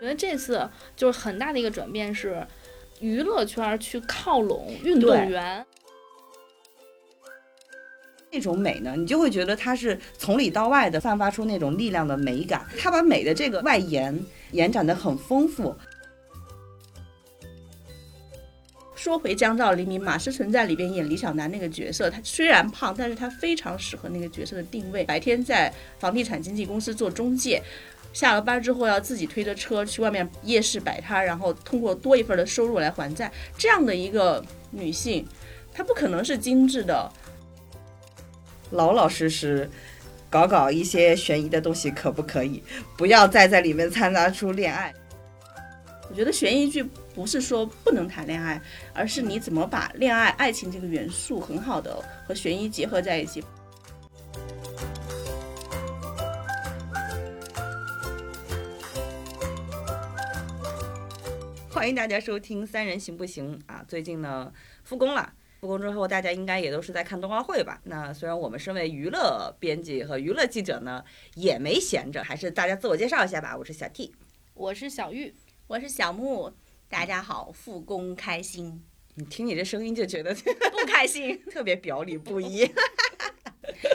我觉得这次就是很大的一个转变是，娱乐圈去靠拢运动员。那种美呢，你就会觉得它是从里到外的散发出那种力量的美感。它把美的这个外延延展的很丰富。说回江照黎明，马思纯在里边演李小男那个角色，他虽然胖，但是他非常适合那个角色的定位。白天在房地产经纪公司做中介，下了班之后要自己推着车去外面夜市摆摊，然后通过多一份的收入来还债。这样的一个女性，她不可能是精致的。老老实实搞搞一些悬疑的东西，可不可以？不要再在里面掺杂出恋爱。我觉得悬疑剧不是说不能谈恋爱，而是你怎么把恋爱、爱情这个元素很好的和悬疑结合在一起。欢迎大家收听《三人行不行》啊！最近呢，复工了。复工之后，大家应该也都是在看冬奥会吧？那虽然我们身为娱乐编辑和娱乐记者呢，也没闲着，还是大家自我介绍一下吧。我是小 T，我是小玉，我是小木。大家好，复工开心。你听你这声音就觉得 不开心，特别表里不一。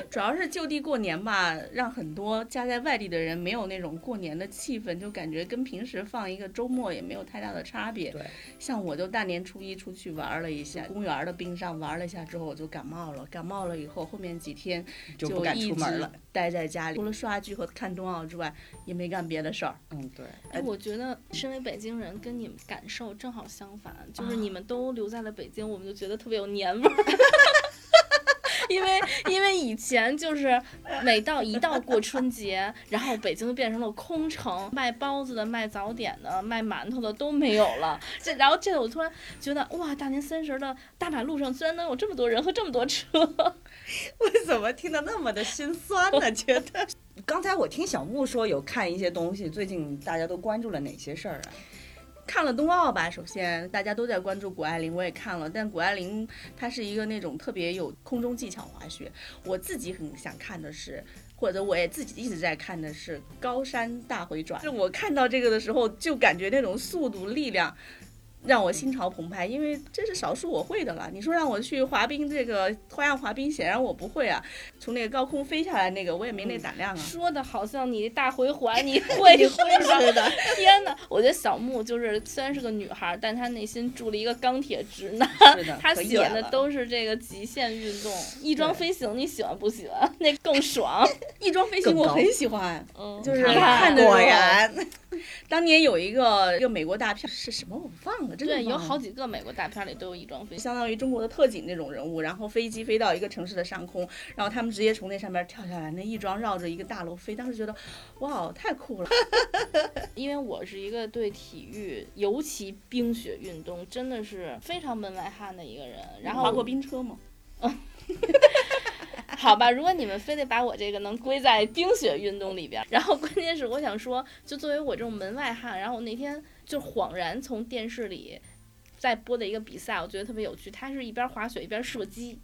主要是就地过年吧，让很多家在外地的人没有那种过年的气氛，就感觉跟平时放一个周末也没有太大的差别。对，像我就大年初一出去玩了一下，公园的冰上玩了一下之后，我就感冒了。感冒了以后，后面几天就不敢出门了，待在家里，除了刷剧和看冬奥之外，也没干别的事儿。嗯，对。哎，我觉得身为北京人，跟你们感受正好相反，就是你们都留在了北京，我们就觉得特别有年味儿。因为因为以前就是每到一到过春节，然后北京就变成了空城，卖包子的、卖早点的、卖馒头的都没有了。这然后这我突然觉得哇，大年三十的大马路上居然能有这么多人和这么多车，为什么听得那么的心酸呢？觉得 刚才我听小木说有看一些东西，最近大家都关注了哪些事儿啊？看了冬奥吧，首先大家都在关注谷爱凌，我也看了。但谷爱凌她是一个那种特别有空中技巧滑雪，我自己很想看的是，或者我也自己一直在看的是高山大回转。就我看到这个的时候，就感觉那种速度、力量。让我心潮澎湃，因为这是少数我会的了。你说让我去滑冰，这个花样滑冰显然我不会啊。从那个高空飞下来那个，我也没那胆量啊。说的好像你大回环 你会似的。天哪，我觉得小木就是虽然是个女孩，但她内心住了一个钢铁直男。她喜欢的都是这个极限运动。翼装飞行你喜欢不喜欢？那更爽。翼装飞行我很喜欢，嗯，就是看着果然。当年有一个一个美国大片是什么我忘了，真的有好几个美国大片里都有翼装飞，相当于中国的特警那种人物，然后飞机飞到一个城市的上空，然后他们直接从那上面跳下来，那翼装绕着一个大楼飞，当时觉得哇太酷了。因为我是一个对体育，尤其冰雪运动真的是非常门外汉的一个人。然后滑过冰车吗？嗯。好吧，如果你们非得把我这个能归在冰雪运动里边，然后关键是我想说，就作为我这种门外汉，然后我那天就恍然从电视里在播的一个比赛，我觉得特别有趣。它是一边滑雪一边射击。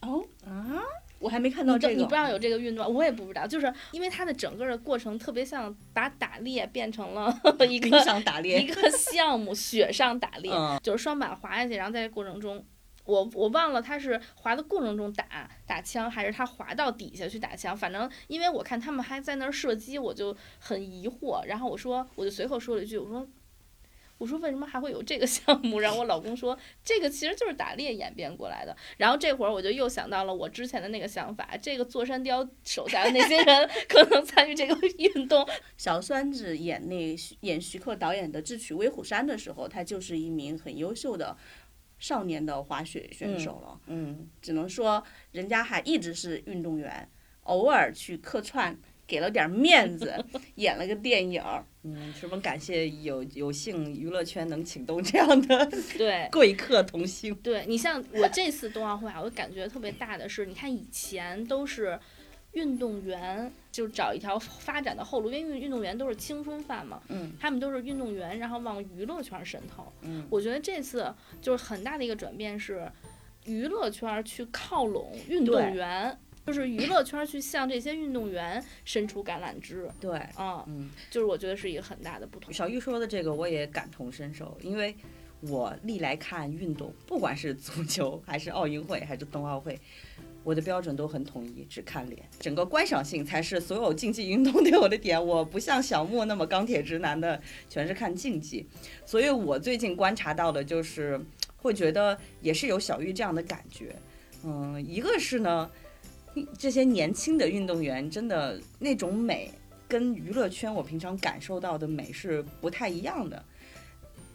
哦啊，我还没看到这个。你不知道有这个运动，我也不知道，就是因为它的整个的过程特别像把打猎变成了一个上打猎一个项目，雪上打猎，就是双板滑下去，然后在这过程中。我我忘了他是滑的过程中打打枪，还是他滑到底下去打枪。反正因为我看他们还在那儿射击，我就很疑惑。然后我说，我就随口说了一句，我说，我说为什么还会有这个 项目？然后我老公说，这个其实就是打猎演变过来的。然后这会儿我就又想到了我之前的那个想法，这个座山雕手下的那些人 可能参与这个运动。小酸子演那演徐克导演的《智取威虎山》的时候，他就是一名很优秀的。少年的滑雪选手了，嗯，只能说人家还一直是运动员，偶尔去客串，给了点面子，演了个电影。嗯，十分感谢有有幸娱乐圈能请动这样的对贵客同星。对你像我这次冬奥会啊，我感觉特别大的是，你看以前都是。运动员就找一条发展的后路，因为运运动员都是青春饭嘛，嗯，他们都是运动员，然后往娱乐圈渗透，嗯，我觉得这次就是很大的一个转变是，娱乐圈去靠拢运动员，就是娱乐圈去向这些运动员伸出橄榄枝。对，啊，嗯，就是我觉得是一个很大的不同。小玉说的这个我也感同身受，因为我历来看运动，不管是足球还是奥运会还是冬奥会，我的标准都很统一，只看脸，整个观赏性才是所有竞技运动 对我的点。我不像小莫那么钢铁直男的，全是看竞技，所以我最近观察到的就是，会觉得也是有小玉这样的感觉。嗯，一个是呢，这些年轻的运动员真的那种美，跟娱乐圈我平常感受到的美是不太一样的，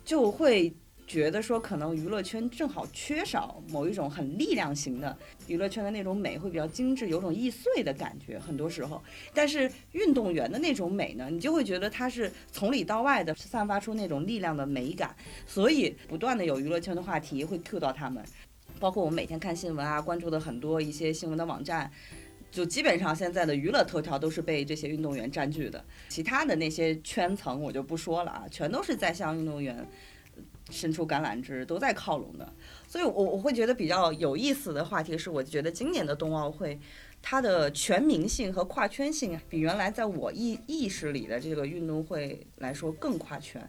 就会觉得说，可能娱乐圈正好缺少某一种很力量型的娱乐圈的那种美，会比较精致，有种易碎的感觉，很多时候。但是运动员的那种美呢，你就会觉得它是从里到外的散发出那种力量的美感，所以不断的有娱乐圈的话题会 cue 到他们，包括我们每天看新闻啊，关注的很多一些新闻的网站。就基本上现在的娱乐头条都是被这些运动员占据的，其他的那些圈层我就不说了啊，全都是在向运动员伸出橄榄枝，都在靠拢的。所以我，我会觉得比较有意思的话题是，我觉得今年的冬奥会，它的全民性和跨圈性啊，比原来在我意意识里的这个运动会来说更跨圈。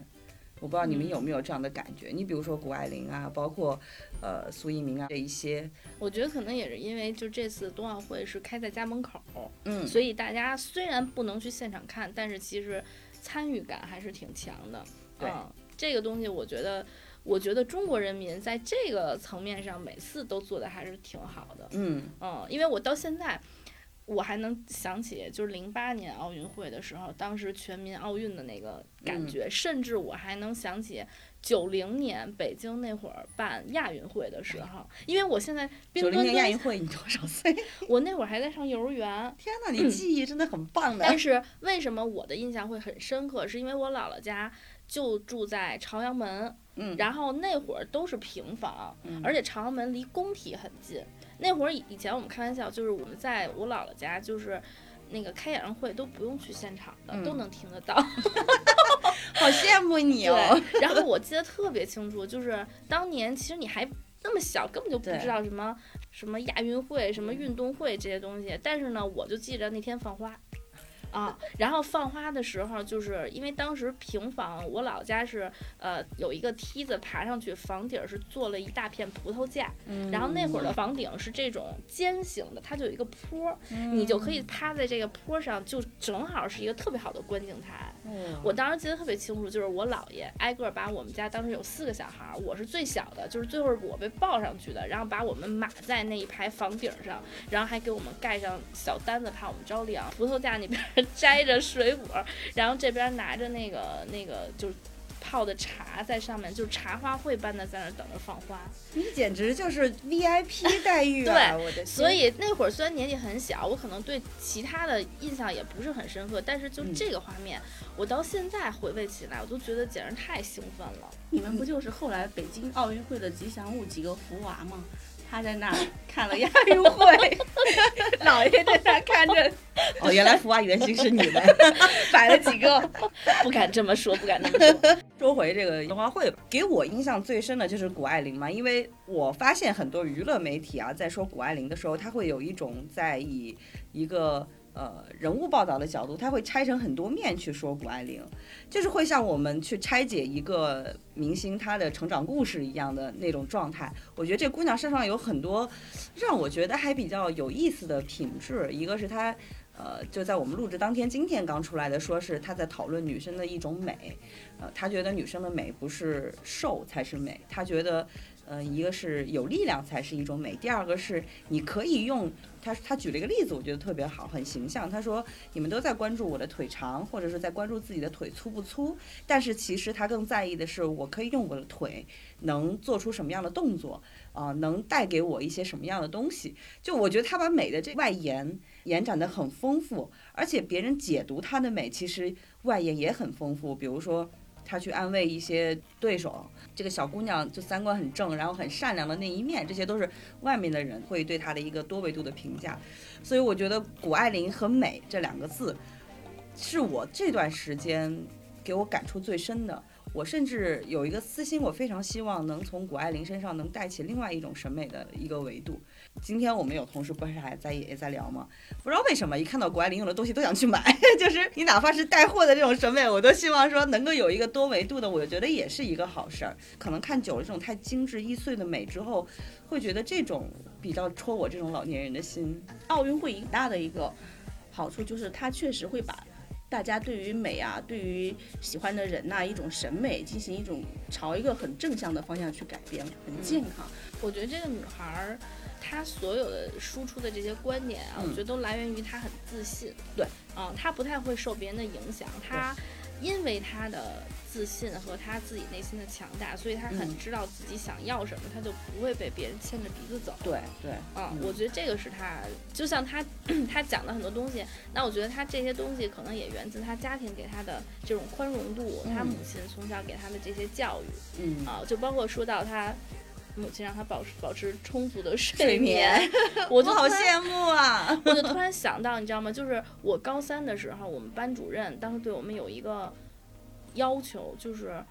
我不知道你们有没有这样的感觉？你比如说谷爱凌啊，包括呃苏翊鸣啊这一些，我觉得可能也是因为就这次冬奥会是开在家门口，嗯，所以大家虽然不能去现场看，但是其实参与感还是挺强的。对嗯，这个东西我觉得，我觉得中国人民在这个层面上每次都做的还是挺好的。嗯嗯，因为我到现在。我还能想起，就是零八年奥运会的时候，当时全民奥运的那个感嗯觉，甚至我还能想起九零年北京那会儿办亚运会的时候，因为我现在冰九零年亚运会你多少岁？我那会儿还在上幼儿园，天哪，你记忆真的很棒的。但是为什么我的印象会很深刻？是因为我姥姥家就住在朝阳门，嗯，然后那会儿都是平房，嗯而且朝阳门离工体很近。那会儿以以前我们开玩笑，就是我们在我姥姥家，就是那个开演唱会都不用去现场的，嗯都能听得到。好羡慕你哦。然后我记得特别清楚，就是当年其实你还那么小，根本就不知道什么什么亚运会、什么运动会这些东西。但是呢，我就记着那天放花。啊，然后放花的时候，就是因为当时平房，我老家是呃有一个梯子爬上去，房顶是做了一大片葡萄架，嗯然后那会儿的房顶是这种尖形的，它就有一个坡儿，你就可以趴在这个坡上，就正好是一个特别好的观景台。我当时记得特别清楚，就是我姥爷挨个把我们家当时有四个小孩，我是最小的，就是最后我被抱上去的，然后把我们码在那一排房顶上，然后还给我们盖上小单子，怕我们着凉。葡萄架那边 摘着水果，然后这边拿着那个那个就是泡的茶在上面，就是茶花会般的在那儿等着放花。你简直就是 VIP 待遇啊！我的所以那会儿虽然年纪很小，我可能对其他的印象也不是很深刻，但是就嗯这个画面，我到现在回味起来，我都觉得简直太兴奋了。你们不就是后来北京奥运会的吉祥物几个福娃吗？他在那儿看了亚运会，姥爷在那儿看着哦，原来福娃原型是你们。摆了几个。不敢这么说，不敢那么说。说回这个冬奥会吧，给我印象最深的就是谷爱凌嘛，因为我发现很多娱乐媒体啊，在说谷爱凌的时候，他会有一种在以一个呃人物报道的角度，他会拆成很多面去说谷爱凌，就是会像我们去拆解一个明星他的成长故事一样的那种状态。我觉得这姑娘身上有很多让我觉得还比较有意思的品质，一个是她。呃，就在我们录制当天，今天刚出来的，说是她在讨论女生的一种美，呃，她觉得女生的美不是瘦才是美，她觉得，呃，一个是有力量才是一种美，第二个是你可以用，他，他举了一个例子，我觉得特别好，很形象。他说你们都在关注我的腿长，或者是在关注自己的腿粗不粗，但是其实他更在意的是我可以用我的腿能做出什么样的动作，啊、能带给我一些什么样的东西。就我觉得他把美的这外延延展的很丰富，而且别人解读他的美，其实外延也很丰富。比如说，他去安慰一些对手，这个小姑娘就三观很正，然后很善良的那一面，这些都是外面的人会对她的一个多维度的评价。所以我觉得谷爱凌和美这两个字，是我这段时间给我感触最深的。我甚至有一个私心，我非常希望能从谷爱凌身上能带起另外一种审美的一个维度。今天我们有同事不是还在也在聊吗？不知道为什么一看到谷爱凌用的东西都想去买，就是你哪怕是带货的这种审美，我都希望说能够有一个多维度的，我觉得也是一个好事儿。可能看久了这种太精致易碎的美之后，会觉得这种比较戳我这种老年人的心。奥运会一大的一个好处就是它确实会把。大家对于美啊，对于喜欢的人呐，一种审美进行一种朝一个很正向的方向去改变，很健康。我觉得这个女孩儿，她所有的输出的这些观点啊，我觉得都来源于他很自信。对，嗯，他不太会受别人的影响，他因为他的。自信和他自己内心的强大，所以他很知道自己想要什么，他就不会被别人牵着鼻子走。对对，嗯，我觉得这个是他，就像他 他讲的很多东西，那我觉得他这些东西可能也源自他家庭给他的这种宽容度，他母亲从小给他的这些教育，嗯。啊，就包括说到他母亲让他保持保持充足的睡眠，我就好羡慕啊！我就突然想到，你知道吗？就是我高三的时候，我们班主任当时对我们有一个。要求就是，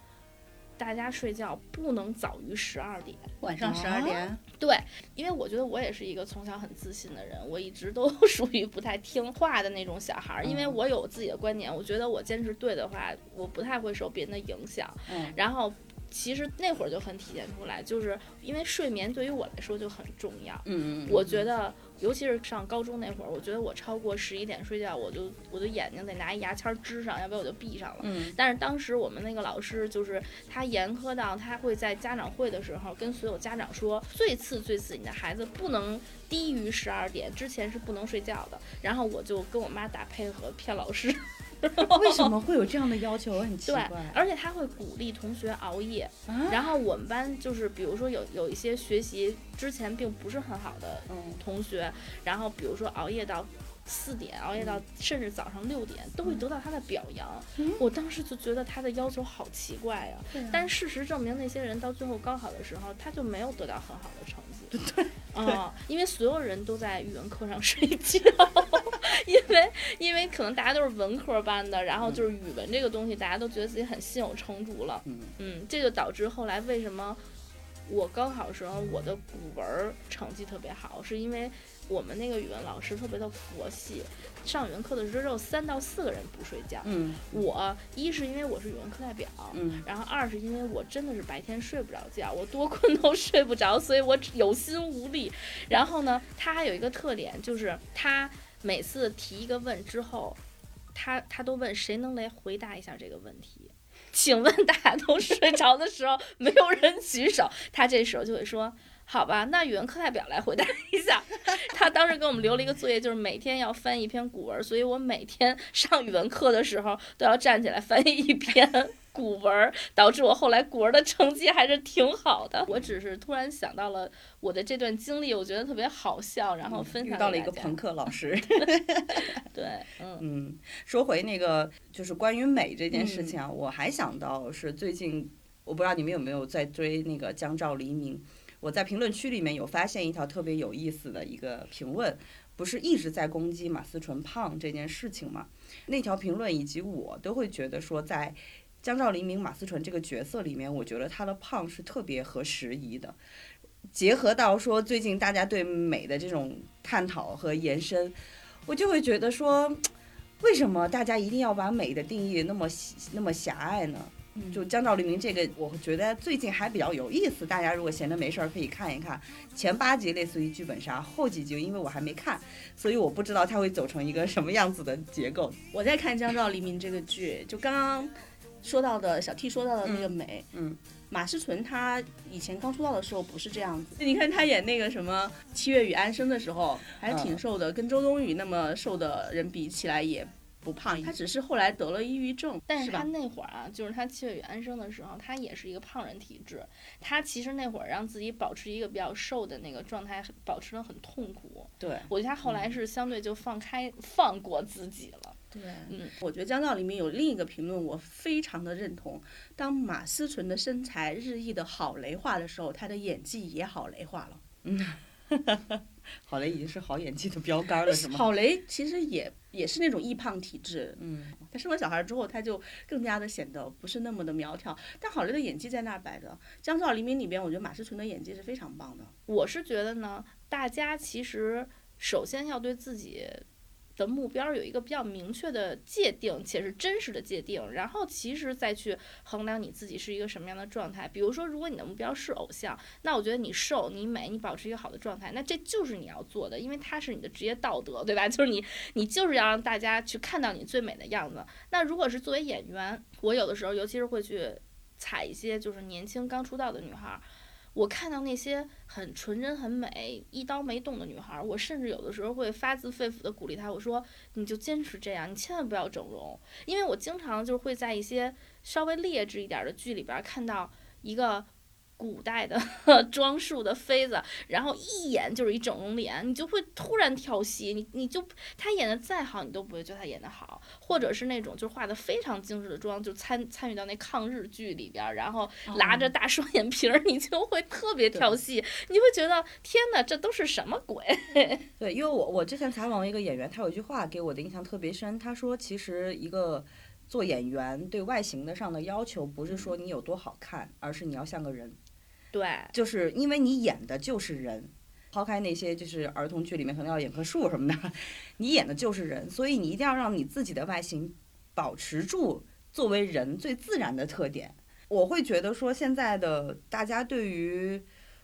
大家睡觉不能早于十二点，晚上十二点。对，因为我觉得我也是一个从小很自信的人，我一直都属于不太听话的那种小孩儿，因为我有自己的观点，我觉得我坚持对的话，我不太会受别人的影响。嗯，然后。其实那会儿就很体现出来，就是因为睡眠对于我来说就很重要。嗯嗯。我觉得，尤其是上高中那会儿，我觉得我超过十一点睡觉，我就我的眼睛得拿牙签支上，要不然我就闭上了。嗯。但是当时我们那个老师就是他严苛到，他会在家长会的时候跟所有家长说，最次最次，你的孩子不能低于十二点之前是不能睡觉的。然后我就跟我妈打配合骗老师。为什么会有这样的要求？我很奇怪。对，而且他会鼓励同学熬夜。然后我们班就是，比如说有有一些学习之前并不是很好的同学，然后比如说熬夜到四点，熬夜到甚至早上六点，都会得到他的表扬。我当时就觉得他的要求好奇怪呀。但事实证明，那些人到最后高考的时候，他就没有得到很好的成绩。对。嗯，因为所有人都在语文课上睡觉。因为，因为可能大家都是文科班的，然后就是语文这个东西，大家都觉得自己很心有成竹了。嗯嗯，这就导致后来为什么我高考的时候我的古文成绩特别好，是因为我们那个语文老师特别的佛系，上语文课的时候只有三到四个人不睡觉。嗯，我一是因为我是语文课代表，嗯，然后二是因为我真的是白天睡不着觉，我多困都睡不着，所以我有心无力。然后呢，他还有一个特点就是他。每次提一个问之后，他他都问谁能来回答一下这个问题？请问大家都睡着的时候，没有人举手，他这时候就会说：“好吧，那语文课代表来回答一下。”他当时给我们留了一个作业，就是每天要翻一篇古文，所以我每天上语文课的时候都要站起来翻译一篇。古文导致我后来古文的成绩还是挺好的。我只是突然想到了我的这段经历，我觉得特别好笑，然后分享遇到了一个朋克老师。对，嗯嗯，说回那个就是关于美这件事情啊，我还想到是最近，我不知道你们有没有在追那个江照黎明。我在评论区里面有发现一条特别有意思的一个评论，不是一直在攻击马思纯胖这件事情吗？那条评论以及我都会觉得说在。江照黎明、马思纯这个角色里面，我觉得她的胖是特别合时宜的。结合到说最近大家对美的这种探讨和延伸，我就会觉得说，为什么大家一定要把美的定义那么那么狭隘呢？就江照黎明这个，我觉得最近还比较有意思。大家如果闲着没事儿可以看一看前八集，类似于剧本杀；后几集因为我还没看，所以我不知道它会走成一个什么样子的结构。我在看江照黎明这个剧，就刚刚。说到的小 T 说到的那个美，嗯，马思纯她以前刚出道的时候不是这样子。你看她演那个什么《七月与安生》的时候，还挺瘦的，跟周冬雨那么瘦的人比起来也不胖。她只是后来得了抑郁症，但是她那会儿啊，就是她《七月与安生》的时候，她也是一个胖人体质。她其实那会儿让自己保持一个比较瘦的那个状态，保持的很痛苦。对，我觉得她后来是相对就放开放过自己了。对，嗯，我觉得江照里面有另一个评论，我非常的认同。当马思纯的身材日益的好雷化的时候，她的演技也好雷化了。嗯，好雷已经是好演技的标杆了，是吗？好雷其实也。也是那种易胖体质。嗯，她生了小孩之后，她就更加的显得不是那么的苗条。但好雷的演技在那儿摆着，《江照黎明》里边，我觉得马思纯的演技是非常棒的。我是觉得呢，大家其实首先要对自己的目标有一个比较明确的界定，且是真实的界定，然后其实再去衡量你自己是一个什么样的状态。比如说，如果你的目标是偶像，那我觉得你瘦、你美、你保持一个好的状态，那这就是你要做的，因为它是你的职业道德，对吧？就是你，你就是要让大家去看到你最美的样子。那如果是作为演员，我有的时候尤其是会去踩一些就是年轻刚出道的女孩。我看到那些很纯真、很美、一刀没动的女孩儿，我甚至有的时候会发自肺腑的鼓励她，我说：“你就坚持这样，你千万不要整容。”因为我经常就会在一些稍微劣质一点的剧里边看到一个古代的 装束的妃子，然后一眼就是一整容脸，你就会突然跳戏，你你就她演的再好，你都不会觉得她演的好，或者是那种就是化的非常精致的妆，就参参与到那抗日剧里边，然后拉着大双眼皮儿，你就会特别跳戏，你会觉得天哪，这都是什么鬼？对，因为我我之前采访一个演员，他有一句话给我的印象特别深，他说其实一个做演员对外形的上的要求，不是说你有多好看，而是你要像个人。对，就是因为你演的就是人，抛开那些就是儿童剧里面可能要演棵树什么的，你演的就是人，所以你一定要让你自己的外形保持住作为人最自然的特点。我会觉得说现在的大家对于，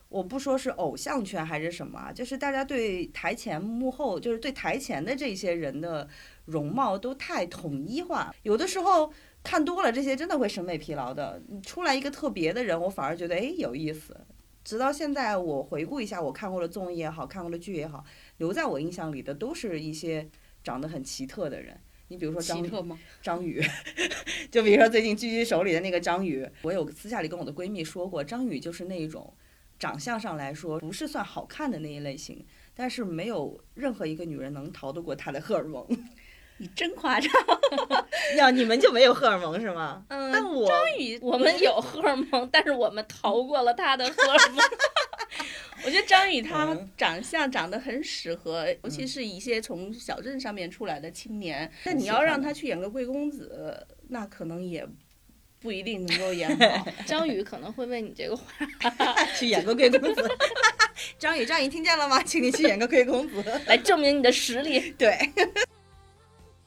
我不说是偶像圈还是什么，就是大家对台前幕后，就是对台前的这些人的容貌都太统一化，有的时候。看多了这些，真的会审美疲劳的。你出来一个特别的人，我反而觉得哎有意思。直到现在，我回顾一下我看过的综艺也好看过的剧也好，留在我印象里的都是一些长得很奇特的人。你比如说张张宇，就比如说最近《狙击手》里的那个张宇，我有私下里跟我的闺蜜说过，张宇就是那一种长相上来说不是算好看的那一类型，但是没有任何一个女人能逃得过他的荷尔蒙。你真夸张 呀！你们就没有荷尔蒙是吗？嗯，但我张宇我们 有荷尔蒙，但是我们逃过了他的荷尔蒙。我觉得张宇他长相长得很适合，尤其是一些从小镇上面出来的青年。那你要让他去演个贵公子，那可能也不一定能够演好。张宇可能会为你这个话去演个贵公子。张宇，张宇听见了吗？请你去演个贵公子，来证明你的实力。对。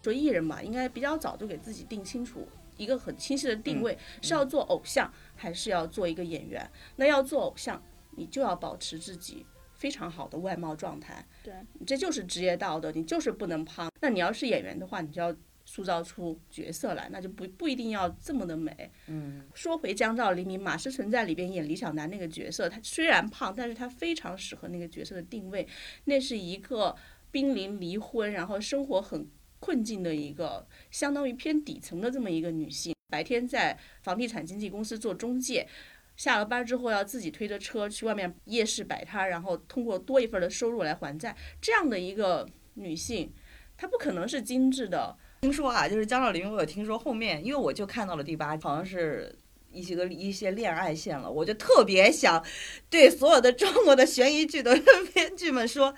说艺人嘛，应该比较早就给自己定清楚一个很清晰的定位，是要做偶像，还是要做一个演员？那要做偶像，你就要保持自己非常好的外貌状态，对，这就是职业道德，你就是不能胖。那你要是演员的话，你就要塑造出角色来，那就不不一定要这么的美。嗯，说回江照黎明，马思纯在里边演李小男那个角色，他虽然胖，但是他非常适合那个角色的定位，那是一个濒临离婚，然后生活很。困境的一个相当于偏底层的这么一个女性，白天在房地产经纪公司做中介，下了班之后要自己推着车去外面夜市摆摊，然后通过多一份的收入来还债。这样的一个女性，她不可能是精致的。听说啊，就是江照林，我有听说后面，因为我就看到了第八，好像是一些个一些恋爱线了，我就特别想对所有的中国的悬疑剧的编剧们说，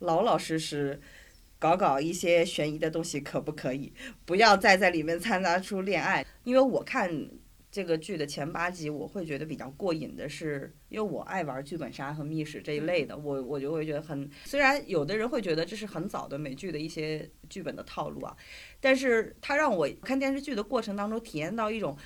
老老实实。搞搞一些悬疑的东西可不可以？不要再在里面掺杂出恋爱。因为我看这个剧的前八集，我会觉得比较过瘾的是，因为我爱玩剧本杀和密室这一类的，我我就会觉得很。虽然有的人会觉得这是很早的美剧的一些剧本的套路啊，但是它让我看电视剧的过程当中体验到一种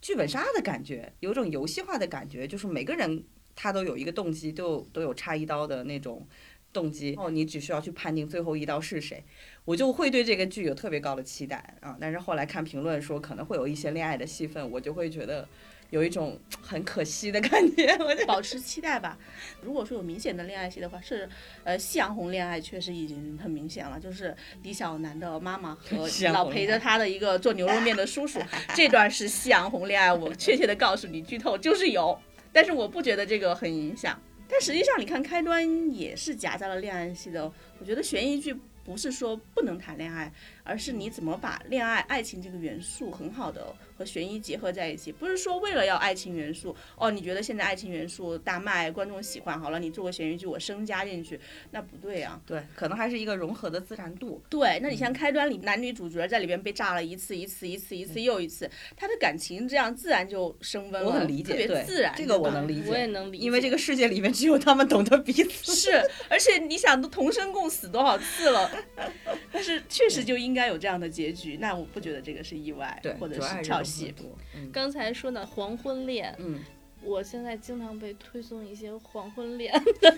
剧本杀的感觉，有种游戏化的感觉，就是每个人他都有一个动机，都都有插一刀的那种。动机哦，你只需要去判定最后一刀是谁，我就会对这个剧有特别高的期待啊。但是后来看评论说可能会有一些恋爱的戏份，我就会觉得有一种 很可惜的感觉。我就保持期待吧。如果说有明显的恋爱戏的话，是呃夕阳红恋爱确实已经很明显了，就是李小男的妈妈和 老陪着他的一个做牛肉面的叔叔，这段是夕阳红恋爱。我确切的告诉你，剧透就是有，但是我不觉得这个很影响。但实际上，你看开端也是夹杂了恋爱戏的。我觉得悬疑剧不是说不能谈恋爱，而是你怎么把恋爱、爱情这个元素很好的和悬疑结合在一起。不是说为了要爱情元素，哦，你觉得现在爱情元素大卖，观众喜欢，好了，你做个悬疑剧，我生加进去，那不对啊。对，可能还是一个融合的自然度。对，那你像开端里男女主角在里边被炸了一次一次一次一次又一次，他的感情这样自然就升温了，我很理解，特别对自然。这个我能理解，我也能理解，因为这个世界里面只有他们懂得彼此。是，而且你想都同生共死多少次了，但是确实就应该有这样的结局，那我不觉得这个是意外，对，或者是是融合跳戏。嗯刚才说的黄昏恋，嗯，我现在经常被推送一些黄昏恋的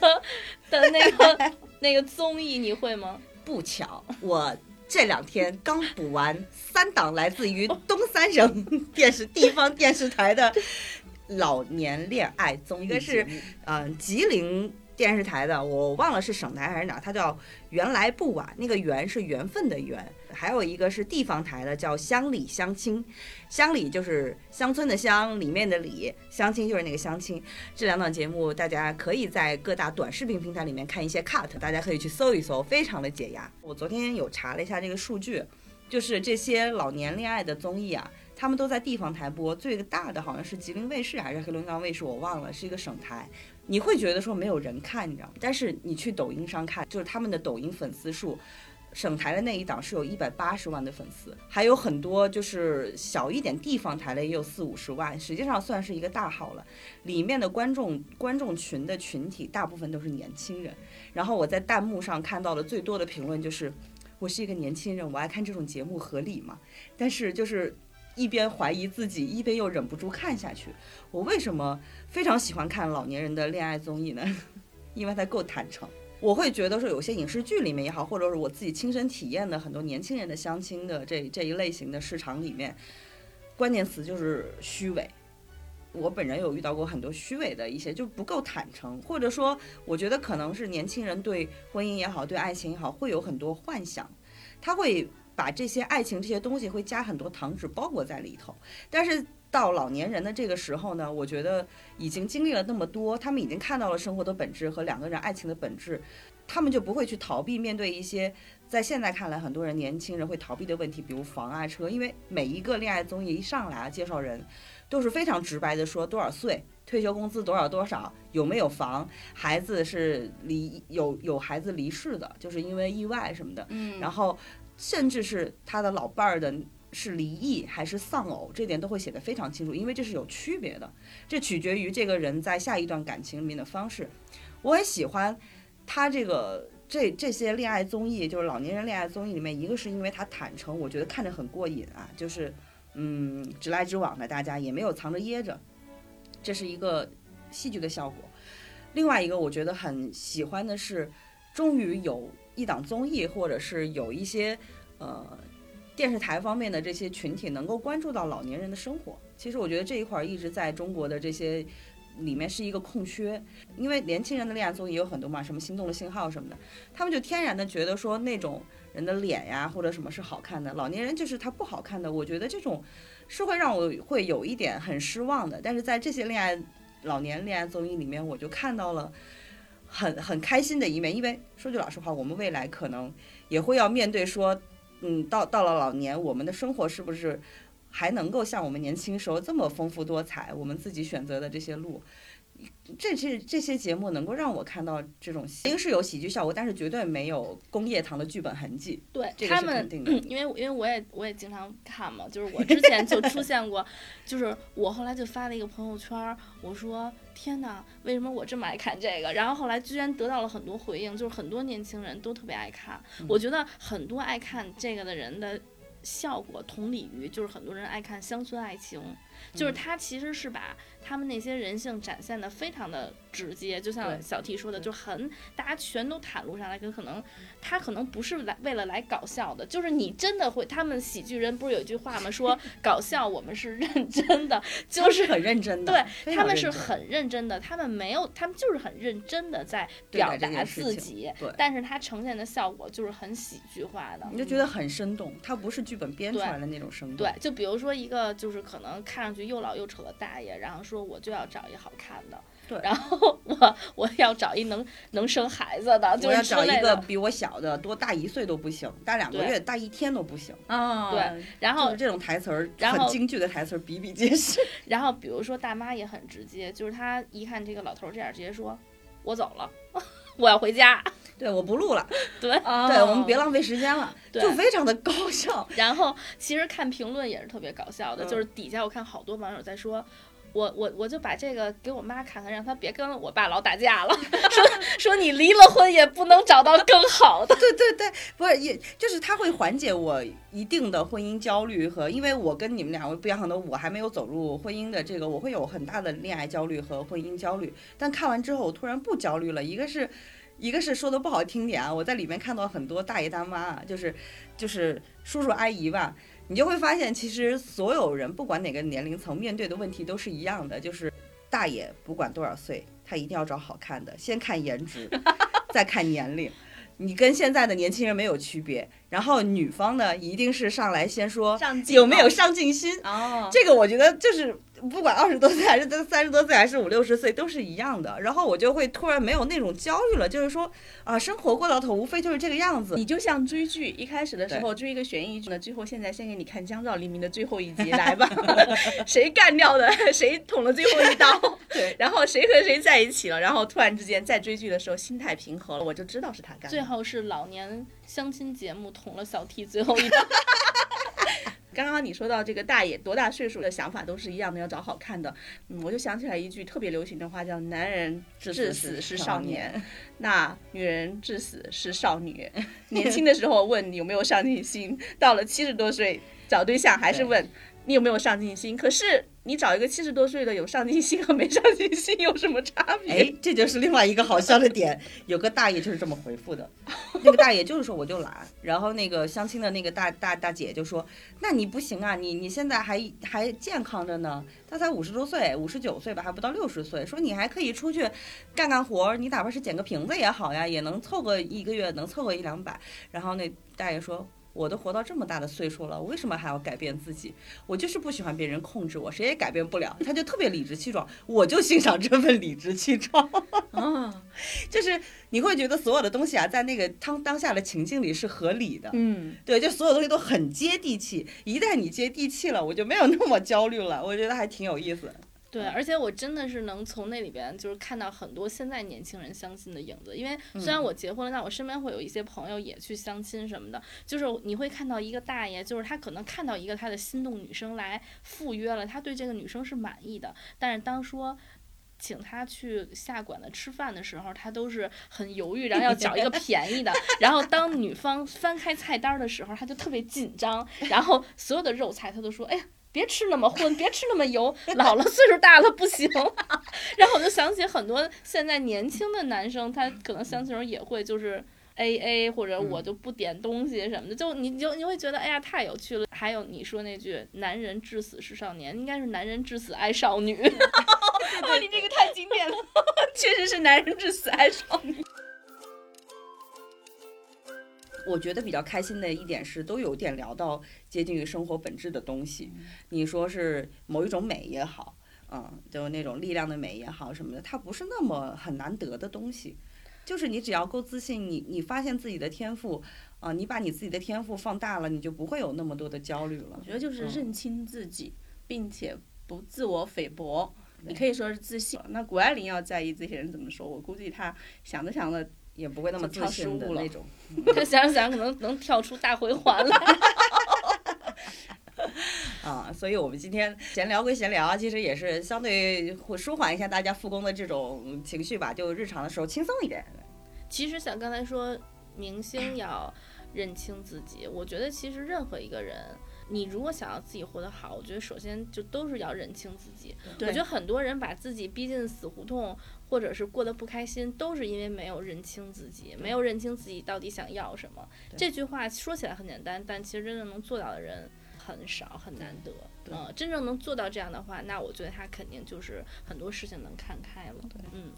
的那个 那个综艺，你会吗？不巧，我这两天刚补完三档来自于东三省 电视地方电视台的老年恋爱综艺一个是嗯、吉林电视台的，我忘了是省台还是哪，它叫“缘来不晚”，那个“缘”是缘分的“缘”，还有一个是地方台的，叫“乡里乡亲”，乡里就是乡村的乡，里面的里，相亲就是那个相亲。这两档节目大家可以在各大短视频平台里面看一些 cut，大家可以去搜一搜，非常的解压。我昨天有查了一下这个数据，就是这些老年恋爱的综艺啊，他们都在地方台播，最大的好像是吉林卫视还是黑龙江卫视，我忘了，是一个省台。你会觉得说没有人看，你知道吗？但是你去抖音上看，就是他们的抖音粉丝数。省台的那一档是有一百八十万的粉丝，还有很多就是小一点地方台的也有四五十万，实际上算是一个大号了。里面的观众观众群的群体大部分都是年轻人。然后我在弹幕上看到的最多的评论就是：“我是一个年轻人，我爱看这种节目合理吗？”但是就是一边怀疑自己，一边又忍不住看下去。我为什么非常喜欢看老年人的恋爱综艺呢？因为他够坦诚。我会觉得说，有些影视剧里面也好，或者是我自己亲身体验的很多年轻人的相亲的这这一类型的市场里面，关键词就是虚伪。我本人有遇到过很多虚伪的一些，就不够坦诚，或者说，我觉得可能是年轻人对婚姻也好，对爱情也好，会有很多幻想，他会把这些爱情这些东西会加很多糖纸包裹在里头。但是到老年人的这个时候呢，我觉得已经经历了那么多，他们已经看到了生活的本质和两个人爱情的本质，他们就不会去逃避面对一些在现在看来很多人年轻人会逃避的问题，比如房啊车，因为每一个恋爱综艺一上来啊，介绍人都是非常直白的说多少岁。退休工资多少多少，有没有房，孩子是离有有孩子离世的，就是因为意外什么的，嗯，然后甚至是他的老伴儿的是离异还是丧偶，这点都会写得非常清楚，因为这是有区别的，这取决于这个人在下一段感情里面的方式。我很喜欢他这个这这些恋爱综艺，就是老年人恋爱综艺里面，一个是因为他坦诚，我觉得看着很过瘾啊，就是嗯直来直往的，大家也没有藏着掖着，这是一个戏剧的效果。另外一个我觉得很喜欢的是，终于有一档综艺，或者是有一些呃电视台方面的这些群体能够关注到老年人的生活。其实我觉得这一块儿一直在中国的这些里面是一个空缺，因为年轻人的恋爱综艺有很多嘛，什么心动的信号什么的，他们就天然的觉得说那种人的脸呀或者什么是好看的，老年人就是他不好看的。我觉得这种是会让我会有一点很失望的。但是在这些恋爱老年恋爱综艺里面，我就看到了。很很开心的一面，因为说句老实话，我们未来可能也会要面对说，嗯，到到了老年，我们的生活是不是还能够像我们年轻时候这么丰富多彩？我们自己选择的这些路，这这这些节目能够让我看到这种，一定是有喜剧效果，但是绝对没有工业堂的剧本痕迹。对这个他们因为因为我也我也经常看嘛，就是我之前就出现过，就是我后来就发了一个朋友圈，我说天哪，为什么我这么爱看这个？然后后来居然得到了很多回应，就是很多年轻人都特别爱看。嗯我觉得很多爱看这个的人的效果同理于就是很多人爱看乡村爱情，就是嗯他其实是把他们那些人性展现的非常的直接，就像小 T 说的，就很大家全都袒露上来，跟可能他可能不是来为了来搞笑的，就是你真的会，他们喜剧人不是有一句话吗？说 搞笑我们是认真的，就是很认真的，对他们是很认真的，他们没有，他们就是很认真的在表达自己对，但是他呈现的效果就是很喜剧化的，你就觉得很生动，它不是剧本编出来的那种生动。对，就比如说一个就是可能看上去又老又丑的大爷，然后说我就要找一好看的。对，然后我我要找一能能生孩子的，就是要找一个比我小的多大一岁都不行，大两个月、大一天都不行啊。对，然后这种台词儿，很京剧的台词儿比比皆是。然后比如说大妈也很直接，就是她一看这个老头这样，直接说：“我走了，我要回家。”对，我不录了。对，对，我们别浪费时间了，就非常的高效。然后其实看评论也是特别搞笑的，就是底下我看好多网友在说。我我我就把这个给我妈看看，让她别跟我爸老打架了。说说你离了婚也不能找到更好的。对对对，不是，也就是他会缓解我一定的婚姻焦虑和，因为我跟你们两位不一样的，我还没有走入婚姻的这个，我会有很大的恋爱焦虑和婚姻焦虑。但看完之后，我突然不焦虑了。一个是，一个是说的不好听点啊，我在里面看到很多大爷大妈，就是就是叔叔阿姨吧。你就会发现，其实所有人不管哪个年龄层面对的问题都是一样的，就是大爷不管多少岁，他一定要找好看的，先看颜值，再看年龄。你跟现在的年轻人没有区别。然后女方呢，一定是上来先说有没有上进心。哦，这个我觉得就是。不管二十多岁还是三十多岁还是五六十岁都是一样的，然后我就会突然没有那种焦虑了，就是说啊，生活过到头无非就是这个样子。你就像追剧，一开始的时候追一个悬疑剧呢，最后现在先给你看《江照黎明》的最后一集，来吧，谁干掉的，谁捅了最后一刀，对，然后谁和谁在一起了，然后突然之间在追剧的时候心态平和了，我就知道是他干的。最后是老年相亲节目捅了小 T 最后一刀。刚刚你说到这个大爷多大岁数的想法都是一样的，要找好看的。嗯，我就想起来一句特别流行的话，叫“男人至死是少年，那女人至死是少女 ”。年轻的时候问你有没有上进心，到了七十多岁找对象还是问你有没有上进心。可是。你找一个七十多岁的有上进心和没上进心有什么差别？哎，这就是另外一个好笑的点。有个大爷就是这么回复的，那个大爷就是说我就懒。然后那个相亲的那个大大大姐就说：“那你不行啊，你你现在还还健康着呢，他才五十多岁，五十九岁吧，还不到六十岁。说你还可以出去干干活，你哪怕是捡个瓶子也好呀，也能凑个一个月能凑个一两百。”然后那大爷说。我都活到这么大的岁数了，我为什么还要改变自己？我就是不喜欢别人控制我，谁也改变不了。他就特别理直气壮，我就欣赏这份理直气壮。啊，就是你会觉得所有的东西啊，在那个当当下的情境里是合理的。嗯，对，就所有东西都很接地气。一旦你接地气了，我就没有那么焦虑了。我觉得还挺有意思。对，而且我真的是能从那里边就是看到很多现在年轻人相亲的影子。因为虽然我结婚了，但我身边会有一些朋友也去相亲什么的。就是你会看到一个大爷，就是他可能看到一个他的心动女生来赴约了，他对这个女生是满意的。但是当说请他去下馆子吃饭的时候，他都是很犹豫，然后要 找一个便宜的。然后当女方翻开菜单的时候，他就特别紧张。然后所有的肉菜他都说：“哎呀。”别吃那么荤，别吃那么油，老了岁数大了不行。然后我就想起很多现在年轻的男生，他可能相亲时候也会就是 A A 或者我就不点东西什么的，就你就你会觉得哎呀太有趣了。还有你说那句“男人至死是少年”，应该是“男人至死爱少女”。哦，你这个太经典了，确实是“男人至死爱少女”。我觉得比较开心的一点是，都有点聊到接近于生活本质的东西。你说是某一种美也好，嗯，就那种力量的美也好什么的，它不是那么很难得的东西。就是你只要够自信，你你发现自己的天赋，啊，你把你自己的天赋放大了，你就不会有那么多的焦虑了。我觉得就是认清自己，并且不自我菲薄，你可以说是自信。那谷爱凌要在意这些人怎么说，我估计她想着想着。也不会那么自信的那种，他想想可能能跳出大回环来。啊，所以我们今天闲聊归闲聊，其实也是相对会舒缓一下大家复工的这种情绪吧，就日常的时候轻松一点。其实像刚才说，明星 要认清自己，我觉得其实任何一个人。你如果想要自己活得好，我觉得首先就都是要认清自己。我觉得很多人把自己逼进死胡同，或者是过得不开心，都是因为没有认清自己，没有认清自己到底想要什么。这句话说起来很简单，但其实真正能做到的人很少，很难得。嗯，真正能做到这样的话，那我觉得他肯定就是很多事情能看开了。嗯，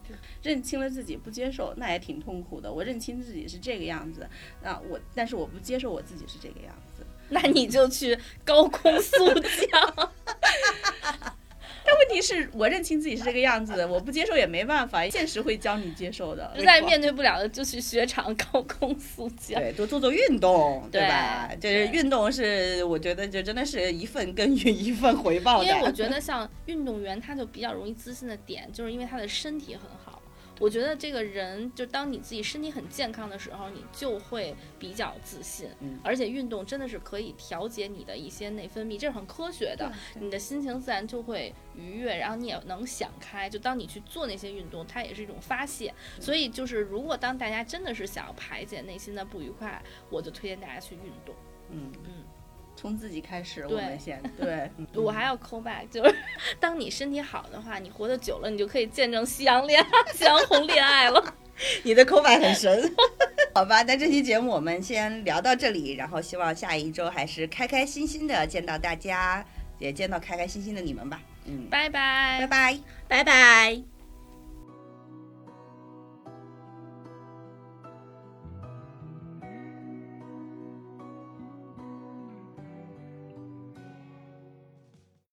认清了自己不接受，那也挺痛苦的。我认清自己是这个样子，那我但是我不接受我自己是这个样子。那你就去高空速降。但问题是我认清自己是这个样子，我不接受也没办法，现实会教你接受的。实在面对不了的，就去雪场高空速降。对，多做做运动，对吧？就是运动是，我觉得就真的是一份耕耘一份回报的。因为我觉得像运动员，他就比较容易自信的点，就是因为他的身体很好。我觉得这个人，就当你自己身体很健康的时候，你就会比较自信。嗯，而且运动真的是可以调节你的一些内分泌，这是很科学的。你的心情自然就会愉悦，然后你也能想开。就当你去做那些运动，它也是一种发泄。所以就是，如果当大家真的是想要排解内心的不愉快，我就推荐大家去运动。嗯嗯。从自己开始，我们先对。我还要 call back，就是当你身体好的话，你活得久了，你就可以见证夕阳恋、夕阳红恋爱了。你的 call back 很神，好吧？那这期节目我们先聊到这里，然后希望下一周还是开开心心的见到大家，也见到开开心心的你们吧。嗯，拜拜，拜拜，拜拜。